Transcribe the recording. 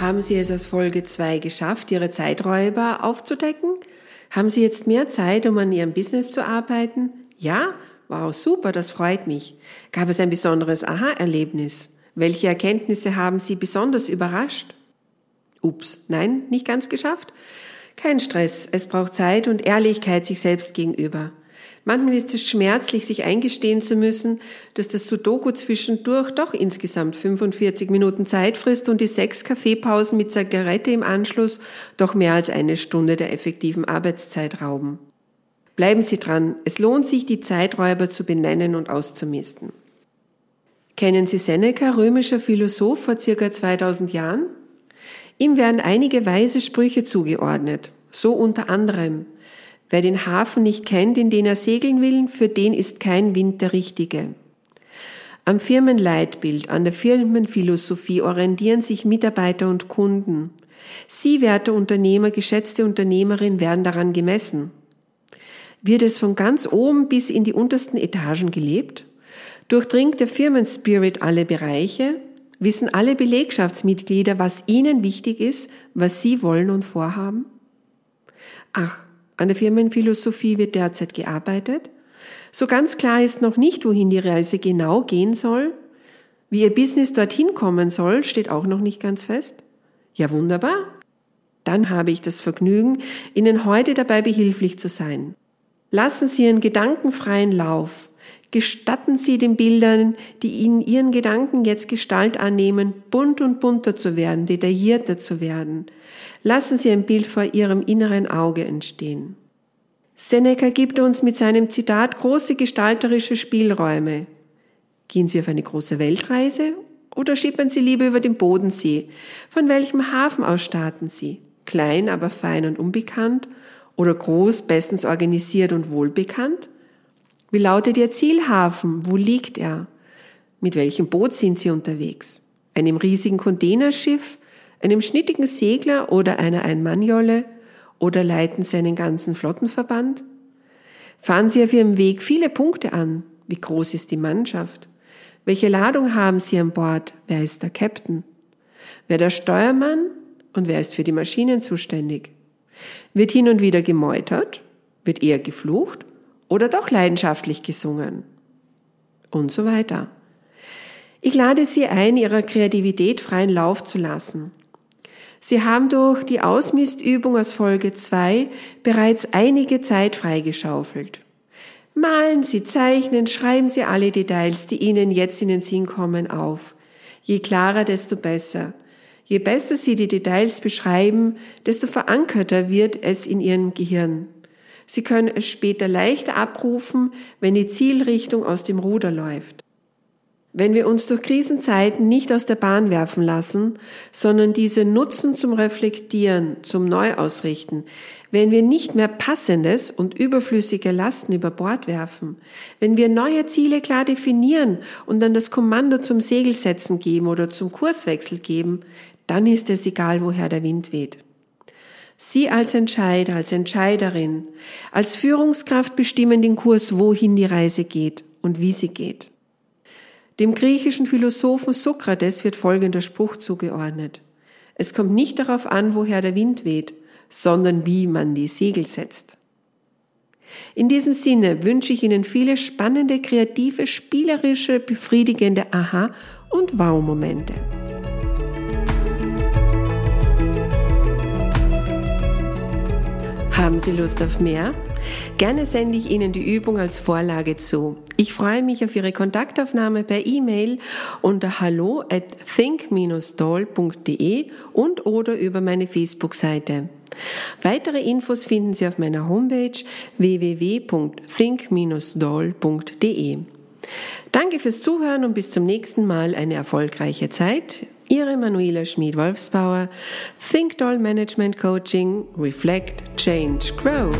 Haben Sie es aus Folge 2 geschafft, Ihre Zeiträuber aufzudecken? Haben Sie jetzt mehr Zeit, um an Ihrem Business zu arbeiten? Ja? Wow, super, das freut mich. Gab es ein besonderes Aha-Erlebnis? Welche Erkenntnisse haben Sie besonders überrascht? Ups, nein, nicht ganz geschafft? Kein Stress, es braucht Zeit und Ehrlichkeit sich selbst gegenüber. Manchmal ist es schmerzlich, sich eingestehen zu müssen, dass das Sudoku zwischendurch doch insgesamt 45 Minuten Zeit frisst und die sechs Kaffeepausen mit Zigarette im Anschluss doch mehr als eine Stunde der effektiven Arbeitszeit rauben. Bleiben Sie dran, es lohnt sich, die Zeiträuber zu benennen und auszumisten. Kennen Sie Seneca, römischer Philosoph vor circa 2000 Jahren? Ihm werden einige weise Sprüche zugeordnet, so unter anderem, wer den Hafen nicht kennt, in den er segeln will, für den ist kein Wind der richtige. Am Firmenleitbild, an der Firmenphilosophie orientieren sich Mitarbeiter und Kunden. Sie, werte Unternehmer, geschätzte Unternehmerin, werden daran gemessen. Wird es von ganz oben bis in die untersten Etagen gelebt? Durchdringt der Firmenspirit alle Bereiche? Wissen alle Belegschaftsmitglieder, was ihnen wichtig ist, was sie wollen und vorhaben? Ach, an der Firmenphilosophie wird derzeit gearbeitet. So ganz klar ist noch nicht, wohin die Reise genau gehen soll. Wie Ihr Business dorthin kommen soll, steht auch noch nicht ganz fest. Ja, wunderbar. Dann habe ich das Vergnügen, Ihnen heute dabei behilflich zu sein. Lassen Sie Ihren gedankenfreien Lauf. Gestatten Sie den Bildern, die in Ihren Gedanken jetzt Gestalt annehmen, bunt und bunter zu werden, detaillierter zu werden. Lassen Sie ein Bild vor Ihrem inneren Auge entstehen. Seneca gibt uns mit seinem Zitat große gestalterische Spielräume. Gehen Sie auf eine große Weltreise oder schippern Sie lieber über den Bodensee? Von welchem Hafen aus starten Sie? Klein, aber fein und unbekannt oder groß, bestens organisiert und wohlbekannt? Wie lautet Ihr Zielhafen? Wo liegt er? Mit welchem Boot sind Sie unterwegs? Einem riesigen Containerschiff, einem schnittigen Segler oder einer Einmannjolle? Oder leiten Sie einen ganzen Flottenverband? Fahren Sie auf Ihrem Weg viele Punkte an. Wie groß ist die Mannschaft? Welche Ladung haben Sie an Bord? Wer ist der Captain? Wer der Steuermann und wer ist für die Maschinen zuständig? Wird hin und wieder gemeutert? Wird eher geflucht? Oder doch leidenschaftlich gesungen? Und so weiter. Ich lade Sie ein, Ihrer Kreativität freien Lauf zu lassen. Sie haben durch die Ausmistübung aus Folge 2 bereits einige Zeit freigeschaufelt. Malen Sie, zeichnen, schreiben Sie alle Details, die Ihnen jetzt in den Sinn kommen, auf. Je klarer, desto besser. Je besser Sie die Details beschreiben, desto verankerter wird es in Ihrem Gehirn. Sie können es später leichter abrufen, wenn die Zielrichtung aus dem Ruder läuft. Wenn wir uns durch Krisenzeiten nicht aus der Bahn werfen lassen, sondern diese nutzen zum Reflektieren, zum Neuausrichten, wenn wir nicht mehr passendes und überflüssige Lasten über Bord werfen, wenn wir neue Ziele klar definieren und dann das Kommando zum Segelsetzen geben oder zum Kurswechsel geben, dann ist es egal, woher der Wind weht. Sie als Entscheider, als Entscheiderin, als Führungskraft bestimmen den Kurs, wohin die Reise geht und wie sie geht. Dem griechischen Philosophen Sokrates wird folgender Spruch zugeordnet. Es kommt nicht darauf an, woher der Wind weht, sondern wie man die Segel setzt. In diesem Sinne wünsche ich Ihnen viele spannende, kreative, spielerische, befriedigende Aha- und Wow-Momente. Haben Sie Lust auf mehr? Gerne sende ich Ihnen die Übung als Vorlage zu. Ich freue mich auf Ihre Kontaktaufnahme per E-Mail unter hallo at think-doll.de und oder über meine Facebook-Seite. Weitere Infos finden Sie auf meiner Homepage www.think-doll.de. Danke fürs Zuhören und bis zum nächsten Mal eine erfolgreiche Zeit. Ihre Manuela Schmid-Wolfsbauer, Think Doll Management Coaching, Reflect, Change, Grow.